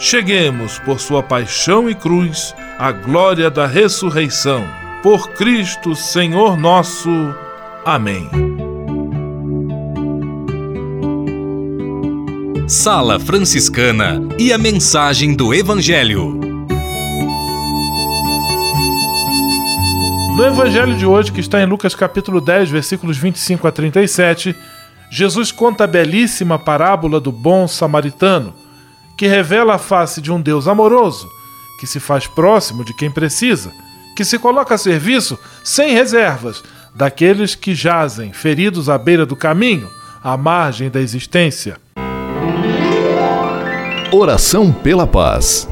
cheguemos, por sua paixão e cruz, à glória da ressurreição. Por Cristo, Senhor nosso. Amém. Sala Franciscana e a mensagem do Evangelho. No evangelho de hoje, que está em Lucas capítulo 10, versículos 25 a 37, Jesus conta a belíssima parábola do bom samaritano, que revela a face de um Deus amoroso, que se faz próximo de quem precisa, que se coloca a serviço sem reservas daqueles que jazem feridos à beira do caminho, à margem da existência. Oração pela paz.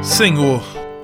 Senhor,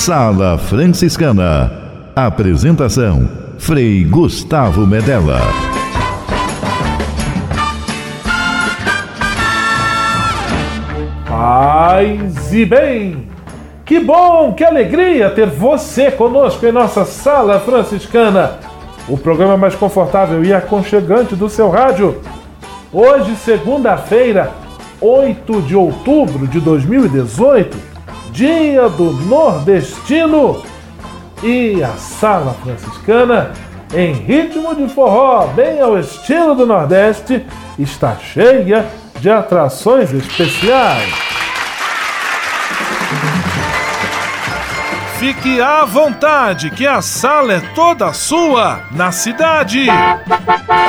Sala Franciscana. Apresentação: Frei Gustavo Medella. Paz e bem! Que bom, que alegria ter você conosco em nossa Sala Franciscana, o programa mais confortável e aconchegante do seu rádio. Hoje, segunda-feira, 8 de outubro de 2018 Dia do Nordestino e a Sala Franciscana, em ritmo de forró, bem ao estilo do Nordeste, está cheia de atrações especiais. Fique à vontade, que a sala é toda sua, na cidade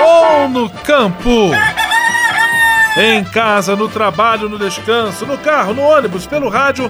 ou no campo. Em casa, no trabalho, no descanso, no carro, no ônibus, pelo rádio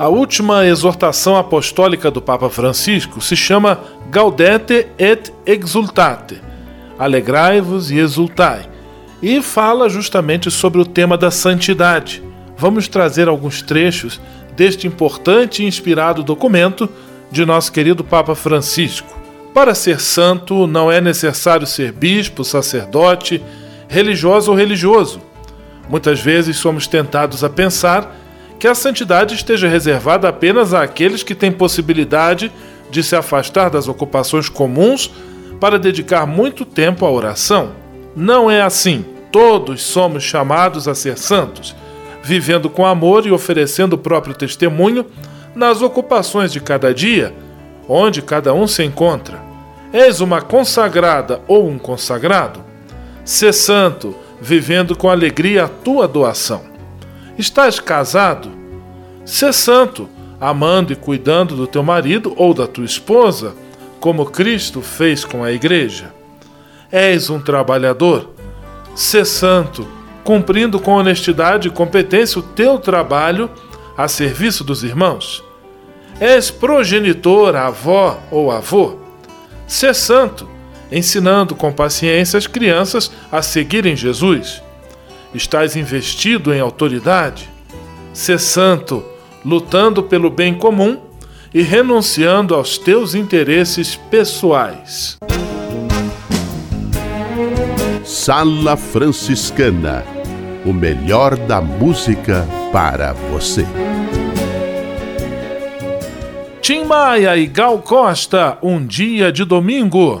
A última exortação apostólica do Papa Francisco se chama Gaudete et Exultate Alegrai-vos e exultai e fala justamente sobre o tema da santidade. Vamos trazer alguns trechos deste importante e inspirado documento de nosso querido Papa Francisco. Para ser santo, não é necessário ser bispo, sacerdote, religioso ou religioso. Muitas vezes somos tentados a pensar que a santidade esteja reservada apenas àqueles que têm possibilidade de se afastar das ocupações comuns para dedicar muito tempo à oração. Não é assim. Todos somos chamados a ser santos, vivendo com amor e oferecendo o próprio testemunho nas ocupações de cada dia, onde cada um se encontra. És uma consagrada ou um consagrado? Ser santo, vivendo com alegria a tua doação. Estás casado? Ser santo, amando e cuidando do teu marido ou da tua esposa, como Cristo fez com a igreja. És um trabalhador? Ser santo, cumprindo com honestidade e competência o teu trabalho a serviço dos irmãos. És progenitor, avó ou avô? Ser santo, ensinando com paciência as crianças a seguirem Jesus. Estás investido em autoridade? Ser santo, lutando pelo bem comum e renunciando aos teus interesses pessoais. Sala Franciscana o melhor da música para você. Tim Maia e Gal Costa, um dia de domingo.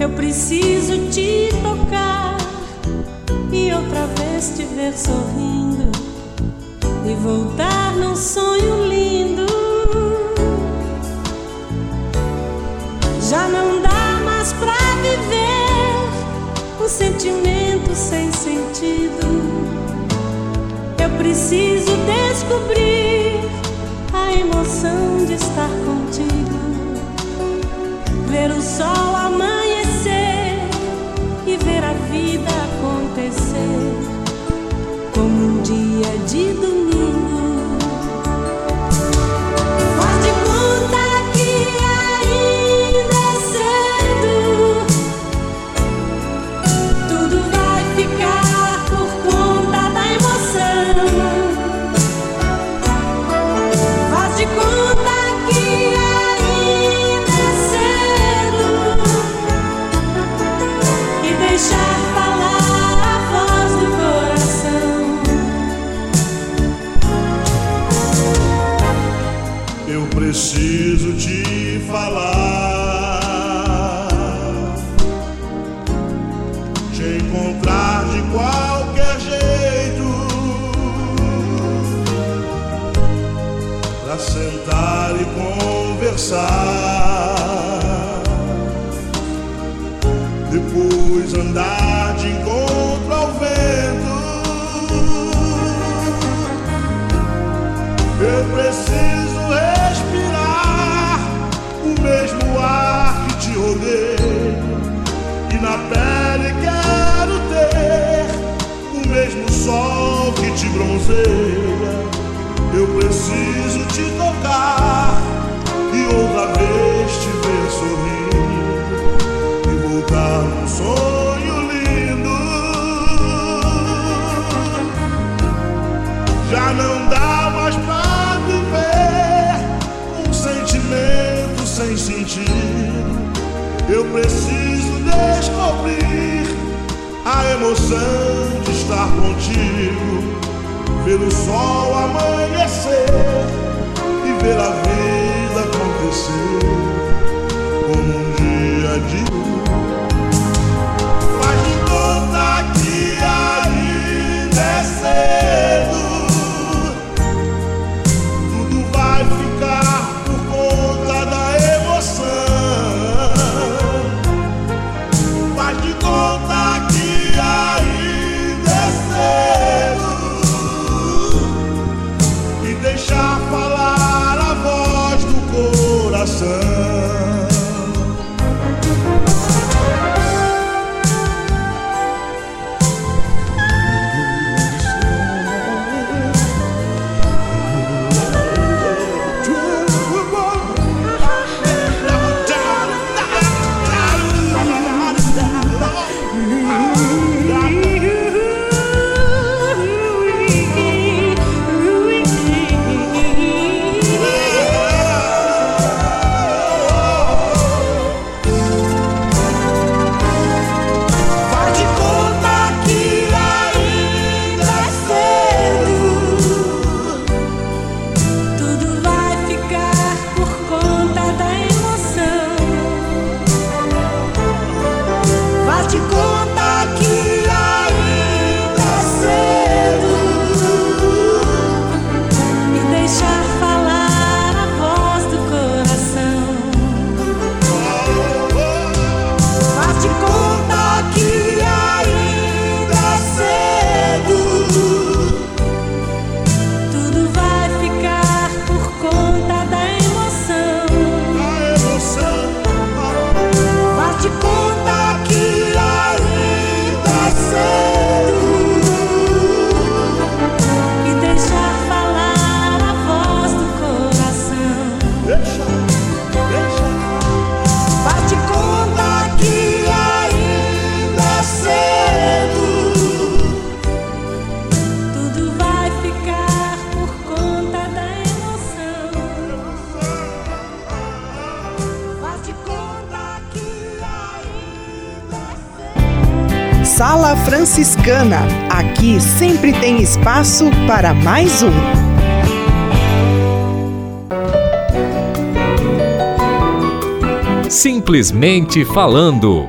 Eu preciso te tocar e outra vez te ver sorrindo e voltar num sonho lindo. Já não dá mais pra viver o um sentimento sem sentido. Eu preciso descobrir a emoção de estar contigo ainda é contigo ver o sol amanhecer e ver a vida acontecer como um dia de Faz Franciscana. Aqui sempre tem espaço para mais um. Simplesmente falando.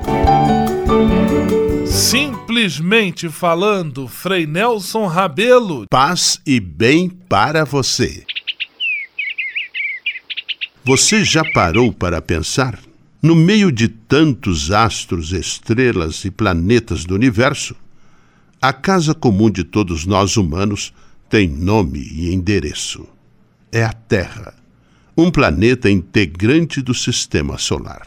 Simplesmente falando, Frei Nelson Rabelo. Paz e bem para você. Você já parou para pensar? No meio de tantos astros, estrelas e planetas do universo, a casa comum de todos nós humanos tem nome e endereço. É a Terra, um planeta integrante do sistema solar.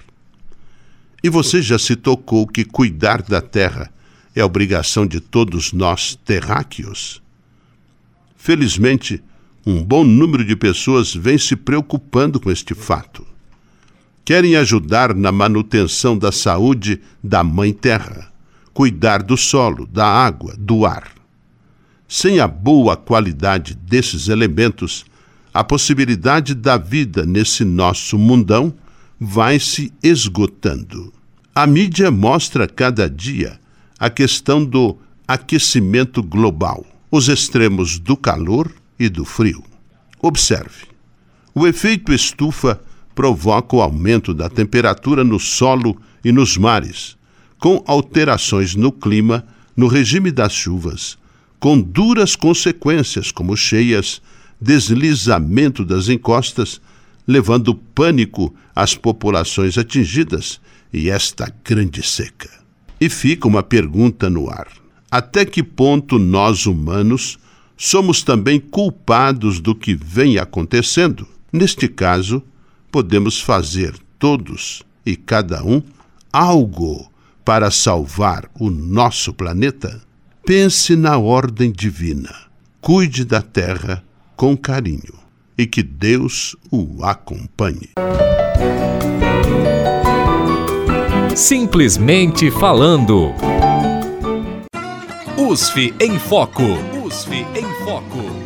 E você já se tocou que cuidar da Terra é obrigação de todos nós terráqueos? Felizmente, um bom número de pessoas vem se preocupando com este fato. Querem ajudar na manutenção da saúde da Mãe Terra, cuidar do solo, da água, do ar. Sem a boa qualidade desses elementos, a possibilidade da vida nesse nosso mundão vai se esgotando. A mídia mostra cada dia a questão do aquecimento global, os extremos do calor e do frio. Observe: o efeito estufa provoca o aumento da temperatura no solo e nos mares, com alterações no clima, no regime das chuvas, com duras consequências como cheias, deslizamento das encostas, levando pânico às populações atingidas e esta grande seca. E fica uma pergunta no ar: até que ponto nós humanos somos também culpados do que vem acontecendo? Neste caso, podemos fazer todos e cada um algo para salvar o nosso planeta? Pense na ordem divina. Cuide da terra com carinho e que Deus o acompanhe. Simplesmente falando. USF em Foco. USF em Foco.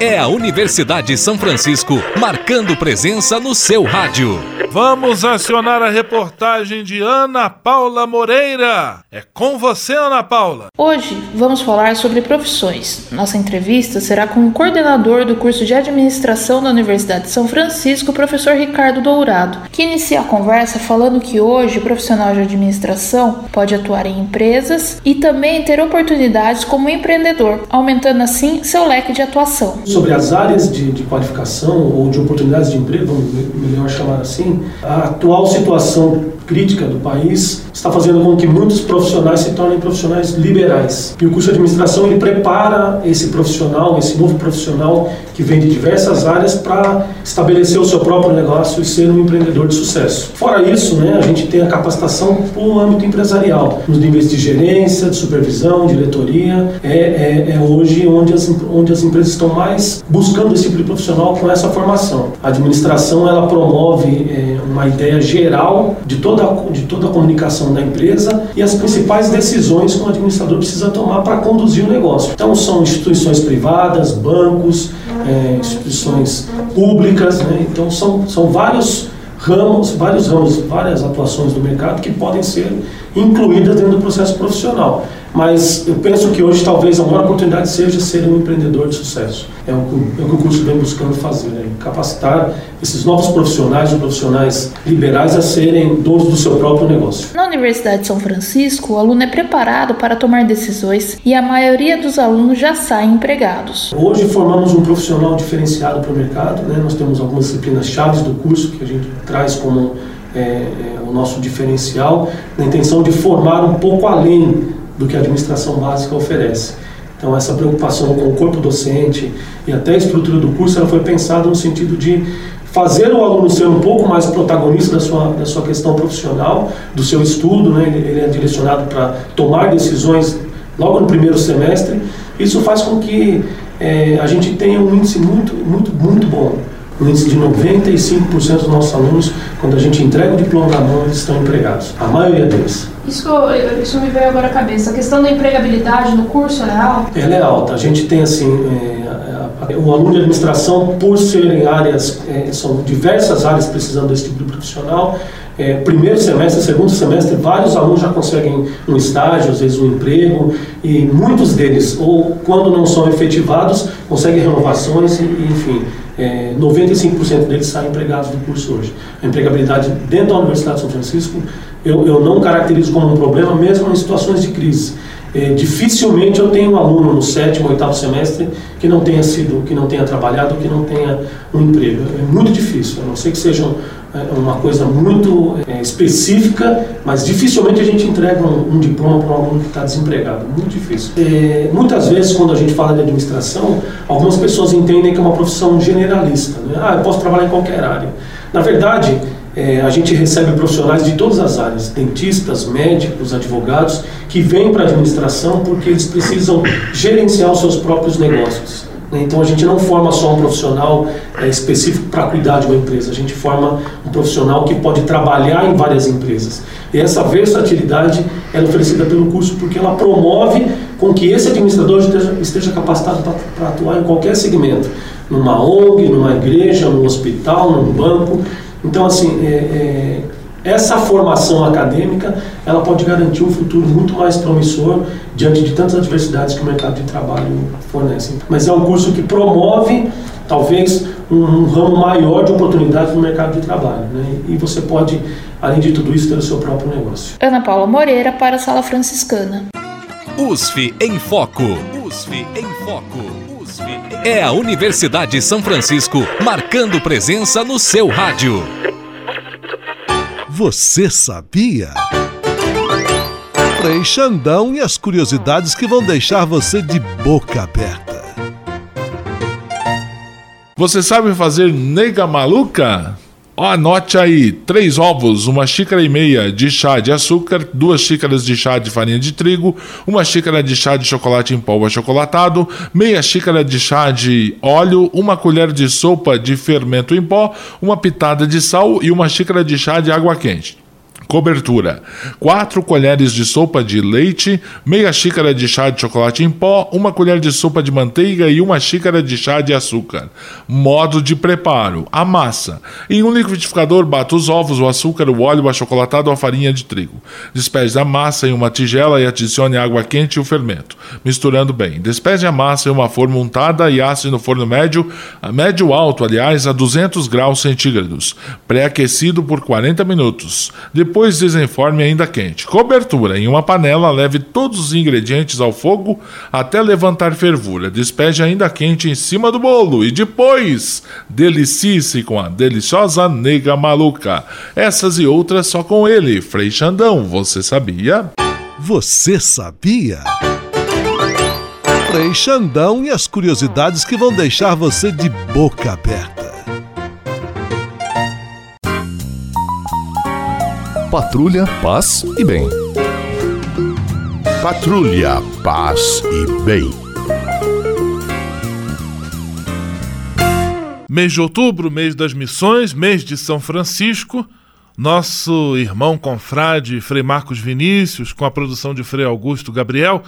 É a Universidade de São Francisco marcando presença no seu rádio. Vamos acionar a reportagem de Ana Paula Moreira. É com você, Ana Paula. Hoje vamos falar sobre profissões. Nossa entrevista será com o coordenador do curso de administração da Universidade de São Francisco, o professor Ricardo Dourado, que inicia a conversa falando que hoje o profissional de administração pode atuar em empresas e também ter oportunidades como empreendedor, aumentando assim seu leque de atuação sobre as áreas de, de qualificação ou de oportunidades de emprego, vamos melhor chamar assim, a atual situação crítica do país está fazendo com que muitos profissionais se tornem profissionais liberais. E o curso de administração ele prepara esse profissional, esse novo profissional que vem de diversas áreas para estabelecer o seu próprio negócio e ser um empreendedor de sucesso. Fora isso, né, a gente tem a capacitação para o âmbito empresarial, nos níveis de gerência, de supervisão, diretoria. É, é, é hoje onde as, onde as empresas estão mais buscando esse tipo de profissional com essa formação. A administração ela promove é, uma ideia geral de toda, de toda a comunicação da empresa e as principais decisões que o administrador precisa tomar para conduzir o negócio. Então, são instituições privadas, bancos, é, instituições públicas, né? então são, são vários ramos, vários ramos, várias atuações do mercado que podem ser incluídas dentro do processo profissional. Mas eu penso que hoje talvez a maior oportunidade seja ser um empreendedor de sucesso. É o que, é o, que o curso vem buscando fazer, né? capacitar esses novos profissionais, profissionais liberais, a serem donos do seu próprio negócio. Na Universidade de São Francisco, o aluno é preparado para tomar decisões e a maioria dos alunos já saem empregados. Hoje formamos um profissional diferenciado para o mercado. Né? Nós temos algumas disciplinas chaves do curso que a gente traz como é, é, o nosso diferencial, na intenção de formar um pouco além do que a administração básica oferece. Então, essa preocupação com o corpo docente e até a estrutura do curso ela foi pensada no sentido de fazer o aluno ser um pouco mais protagonista da sua, da sua questão profissional, do seu estudo, né? ele, é direcionado para tomar decisões logo no primeiro semestre. Isso faz com que é, a gente tenha um índice muito, muito, muito bom um índice de 95% dos nossos alunos, quando a gente entrega o diploma na mão, eles estão empregados. A maioria deles. Isso, isso me veio agora à cabeça. A questão da empregabilidade no curso é alta? Ela é alta. A gente tem, assim, é, o aluno de administração, por serem áreas, é, são diversas áreas precisando desse tipo de profissional, é, primeiro semestre, segundo semestre, vários alunos já conseguem um estágio, às vezes um emprego, e muitos deles, ou quando não são efetivados, conseguem renovações, e, enfim, é, 95% deles saem empregados do curso hoje. A empregabilidade dentro da Universidade de São Francisco, eu, eu não caracterizo como um problema, mesmo em situações de crise. É, dificilmente eu tenho um aluno no sétimo, oitavo semestre que não tenha sido, que não tenha trabalhado, que não tenha um emprego. É muito difícil, a não ser que seja é, uma coisa muito é, específica, mas dificilmente a gente entrega um, um diploma para um aluno que está desempregado. Muito difícil. É, muitas vezes, quando a gente fala de administração, algumas pessoas entendem que é uma profissão generalista. Né? Ah, eu posso trabalhar em qualquer área. Na verdade, é, a gente recebe profissionais de todas as áreas, dentistas, médicos, advogados, que vêm para a administração porque eles precisam gerenciar os seus próprios negócios. Né? Então a gente não forma só um profissional é, específico para cuidar de uma empresa, a gente forma um profissional que pode trabalhar em várias empresas. E essa versatilidade é oferecida pelo curso porque ela promove com que esse administrador esteja, esteja capacitado para atuar em qualquer segmento, numa ONG, numa igreja, num hospital, num banco. Então, assim, é, é, essa formação acadêmica ela pode garantir um futuro muito mais promissor diante de tantas adversidades que o mercado de trabalho fornece. Mas é um curso que promove talvez um, um ramo maior de oportunidades no mercado de trabalho, né? E você pode, além de tudo isso, ter o seu próprio negócio. Ana Paula Moreira para a Sala Franciscana. USF em Foco. USF em Foco. É a Universidade São Francisco marcando presença no seu rádio. Você sabia? Frei Xandão e as curiosidades que vão deixar você de boca aberta. Você sabe fazer nega maluca? Anote aí: três ovos, uma xícara e meia de chá de açúcar, duas xícaras de chá de farinha de trigo, uma xícara de chá de chocolate em pó achocolatado, meia xícara de chá de óleo, uma colher de sopa de fermento em pó, uma pitada de sal e uma xícara de chá de água quente. Cobertura: 4 colheres de sopa de leite, meia xícara de chá de chocolate em pó, uma colher de sopa de manteiga e uma xícara de chá de açúcar. Modo de preparo: a massa. Em um liquidificador, bata os ovos, o açúcar, o óleo, o achocolatado ou a farinha de trigo. Despeje a massa em uma tigela e adicione água quente e o fermento, misturando bem. Despeje a massa em uma forma untada e asse no forno médio, médio alto, aliás, a 200 graus centígrados, pré-aquecido por 40 minutos. Depois depois desenforme ainda quente. Cobertura. Em uma panela, leve todos os ingredientes ao fogo até levantar fervura. Despeje ainda quente em cima do bolo e depois delicie-se com a deliciosa nega maluca. Essas e outras só com ele, Frei Xandão. Você sabia? Você sabia? Frei Xandão e as curiosidades que vão deixar você de boca aberta. Patrulha, paz e bem. Patrulha, paz e bem. Mês de outubro, mês das missões, mês de São Francisco. Nosso irmão confrade Frei Marcos Vinícius, com a produção de Frei Augusto Gabriel,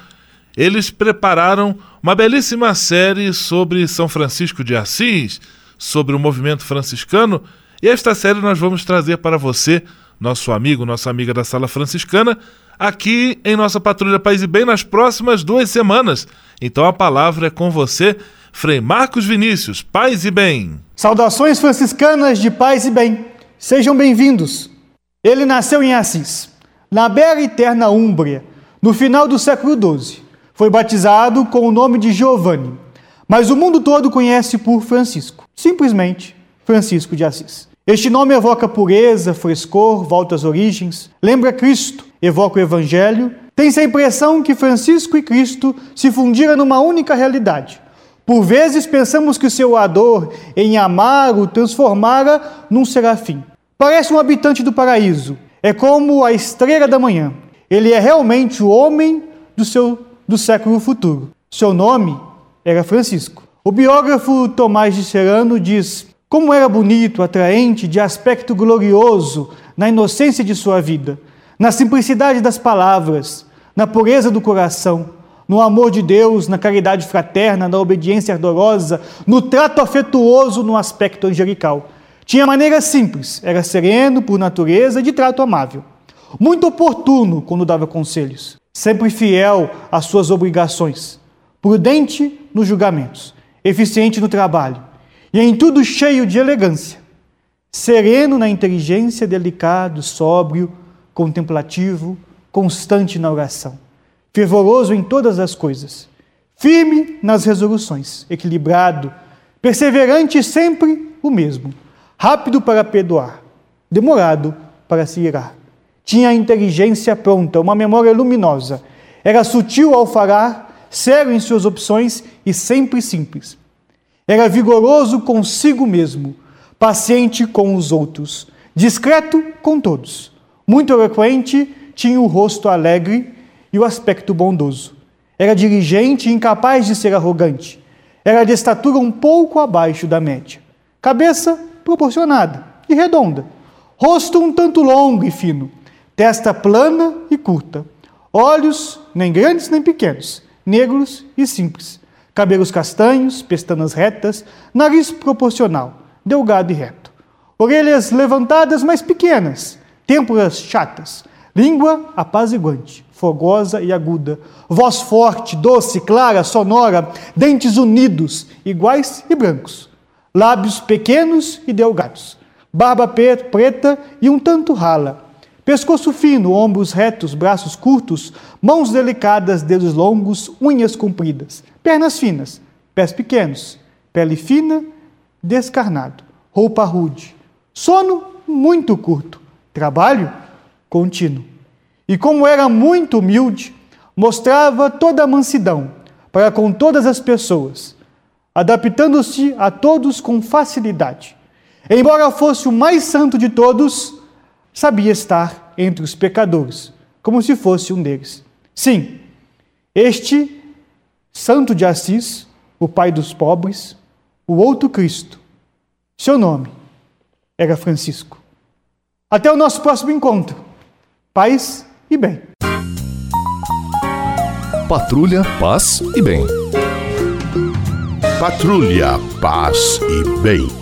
eles prepararam uma belíssima série sobre São Francisco de Assis, sobre o movimento franciscano, e esta série nós vamos trazer para você nosso amigo, nossa amiga da Sala Franciscana, aqui em nossa Patrulha Paz e Bem nas próximas duas semanas. Então a palavra é com você, Frei Marcos Vinícius, Paz e Bem. Saudações franciscanas de paz e bem. Sejam bem-vindos. Ele nasceu em Assis, na bela e eterna Úmbria, no final do século XII. Foi batizado com o nome de Giovanni, mas o mundo todo conhece por Francisco, simplesmente Francisco de Assis. Este nome evoca pureza, frescor, volta às origens, lembra Cristo, evoca o Evangelho. Tem-se a impressão que Francisco e Cristo se fundiram numa única realidade. Por vezes pensamos que o seu ador em amar o transformara num serafim. Parece um habitante do paraíso. É como a estrela da manhã. Ele é realmente o homem do, seu, do século futuro. Seu nome era Francisco. O biógrafo Tomás de Serano diz como era bonito, atraente, de aspecto glorioso, na inocência de sua vida, na simplicidade das palavras, na pureza do coração, no amor de Deus, na caridade fraterna, na obediência ardorosa, no trato afetuoso, no aspecto angelical. Tinha maneira simples, era sereno por natureza, de trato amável. Muito oportuno quando dava conselhos, sempre fiel às suas obrigações, prudente nos julgamentos, eficiente no trabalho e em tudo cheio de elegância, sereno na inteligência, delicado, sóbrio, contemplativo, constante na oração, fervoroso em todas as coisas, firme nas resoluções, equilibrado, perseverante sempre o mesmo, rápido para perdoar, demorado para se irar. Tinha a inteligência pronta, uma memória luminosa, era sutil ao falar, sério em suas opções e sempre simples era vigoroso consigo mesmo, paciente com os outros, discreto com todos. Muito eloquente, tinha o rosto alegre e o aspecto bondoso. Era dirigente e incapaz de ser arrogante. Era de estatura um pouco abaixo da média. Cabeça proporcionada e redonda. Rosto um tanto longo e fino. Testa plana e curta. Olhos nem grandes nem pequenos, negros e simples cabelos castanhos, pestanas retas, nariz proporcional, delgado e reto, orelhas levantadas, mas pequenas, têmporas chatas, língua apaziguante, fogosa e aguda, voz forte, doce, clara, sonora, dentes unidos, iguais e brancos, lábios pequenos e delgados, barba preta e um tanto rala, Pescoço fino, ombros retos, braços curtos, mãos delicadas, dedos longos, unhas compridas, pernas finas, pés pequenos, pele fina, descarnado, roupa rude, sono muito curto, trabalho contínuo. E como era muito humilde, mostrava toda a mansidão para com todas as pessoas, adaptando-se a todos com facilidade. Embora fosse o mais santo de todos, sabia estar entre os pecadores, como se fosse um deles. Sim, este santo de Assis, o pai dos pobres, o outro Cristo, seu nome era Francisco. Até o nosso próximo encontro. Paz e bem. Patrulha, paz e bem. Patrulha, paz e bem.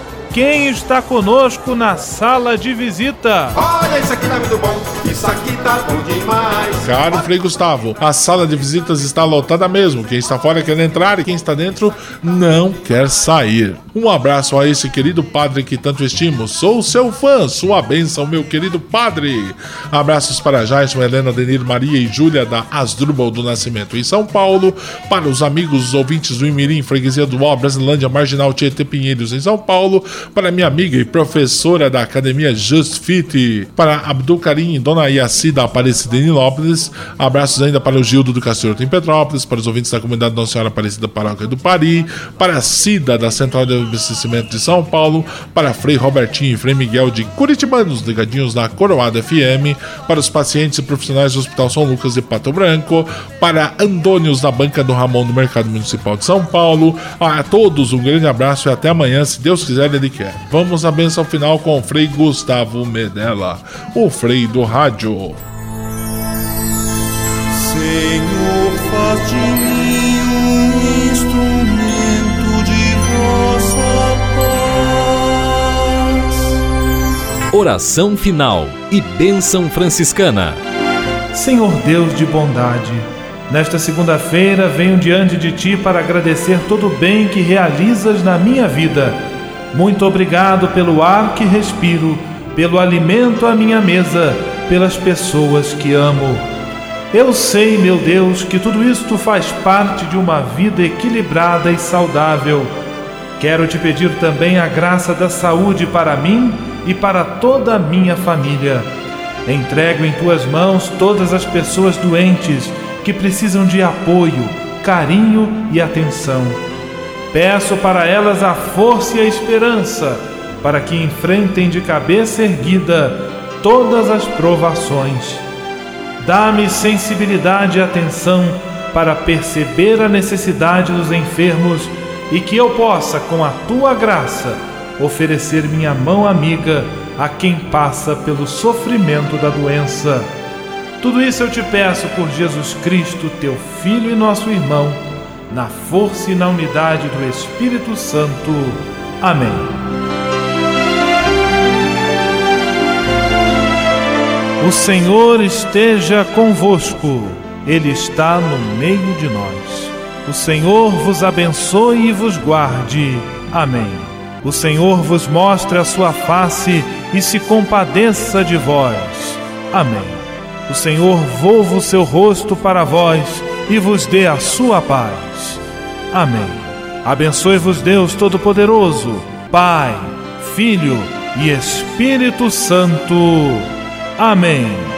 quem está conosco na sala de visita? Olha, isso aqui tá muito bom, isso aqui tá bom demais. Caro Frei Gustavo, a sala de visitas está lotada mesmo. Quem está fora quer entrar e quem está dentro não quer sair. Um abraço a esse querido padre que tanto estimo. Sou seu fã, sua bênção, meu querido padre. Abraços para Jason, Helena, Denir, Maria e Júlia da Asdrubal do Nascimento em São Paulo. Para os amigos, os ouvintes do Imirim, Freguesia do Ó, Brasilândia, Marginal Tietê Pinheiros em São Paulo. Para minha amiga e professora da Academia Just Fit. Para Abdul Karim Dona Iaci da Aparecida em Nilópolis. Abraços ainda para o Gildo do Castorto em Petrópolis. Para os ouvintes da comunidade Nossa Senhora Aparecida Paróquia do Pari. Para a Cida da Central de Abastecimento de São Paulo, para Frei Robertinho e Frei Miguel de Curitibanos, ligadinhos na Coroada FM, para os pacientes e profissionais do Hospital São Lucas de Pato Branco, para Antônios da Banca do Ramon do Mercado Municipal de São Paulo. A todos um grande abraço e até amanhã, se Deus quiser, Ele quer. Vamos à benção final com o Frei Gustavo Medella, o Frei do Rádio. Senhor, faz de mim um instrumento de vossa paz. Oração final e bênção franciscana. Senhor Deus de bondade, nesta segunda-feira venho diante de Ti para agradecer todo o bem que realizas na minha vida. Muito obrigado pelo ar que respiro, pelo alimento à minha mesa, pelas pessoas que amo. Eu sei, meu Deus, que tudo isto faz parte de uma vida equilibrada e saudável. Quero te pedir também a graça da saúde para mim e para toda a minha família. Entrego em tuas mãos todas as pessoas doentes que precisam de apoio, carinho e atenção. Peço para elas a força e a esperança para que enfrentem de cabeça erguida todas as provações. Dá-me sensibilidade e atenção para perceber a necessidade dos enfermos e que eu possa, com a tua graça, oferecer minha mão amiga a quem passa pelo sofrimento da doença. Tudo isso eu te peço por Jesus Cristo, teu Filho e nosso irmão, na força e na unidade do Espírito Santo. Amém. O Senhor esteja convosco, Ele está no meio de nós. O Senhor vos abençoe e vos guarde. Amém. O Senhor vos mostre a sua face e se compadeça de vós. Amém. O Senhor volva o seu rosto para vós e vos dê a sua paz. Amém. Abençoe-vos Deus Todo-Poderoso, Pai, Filho e Espírito Santo. Amém.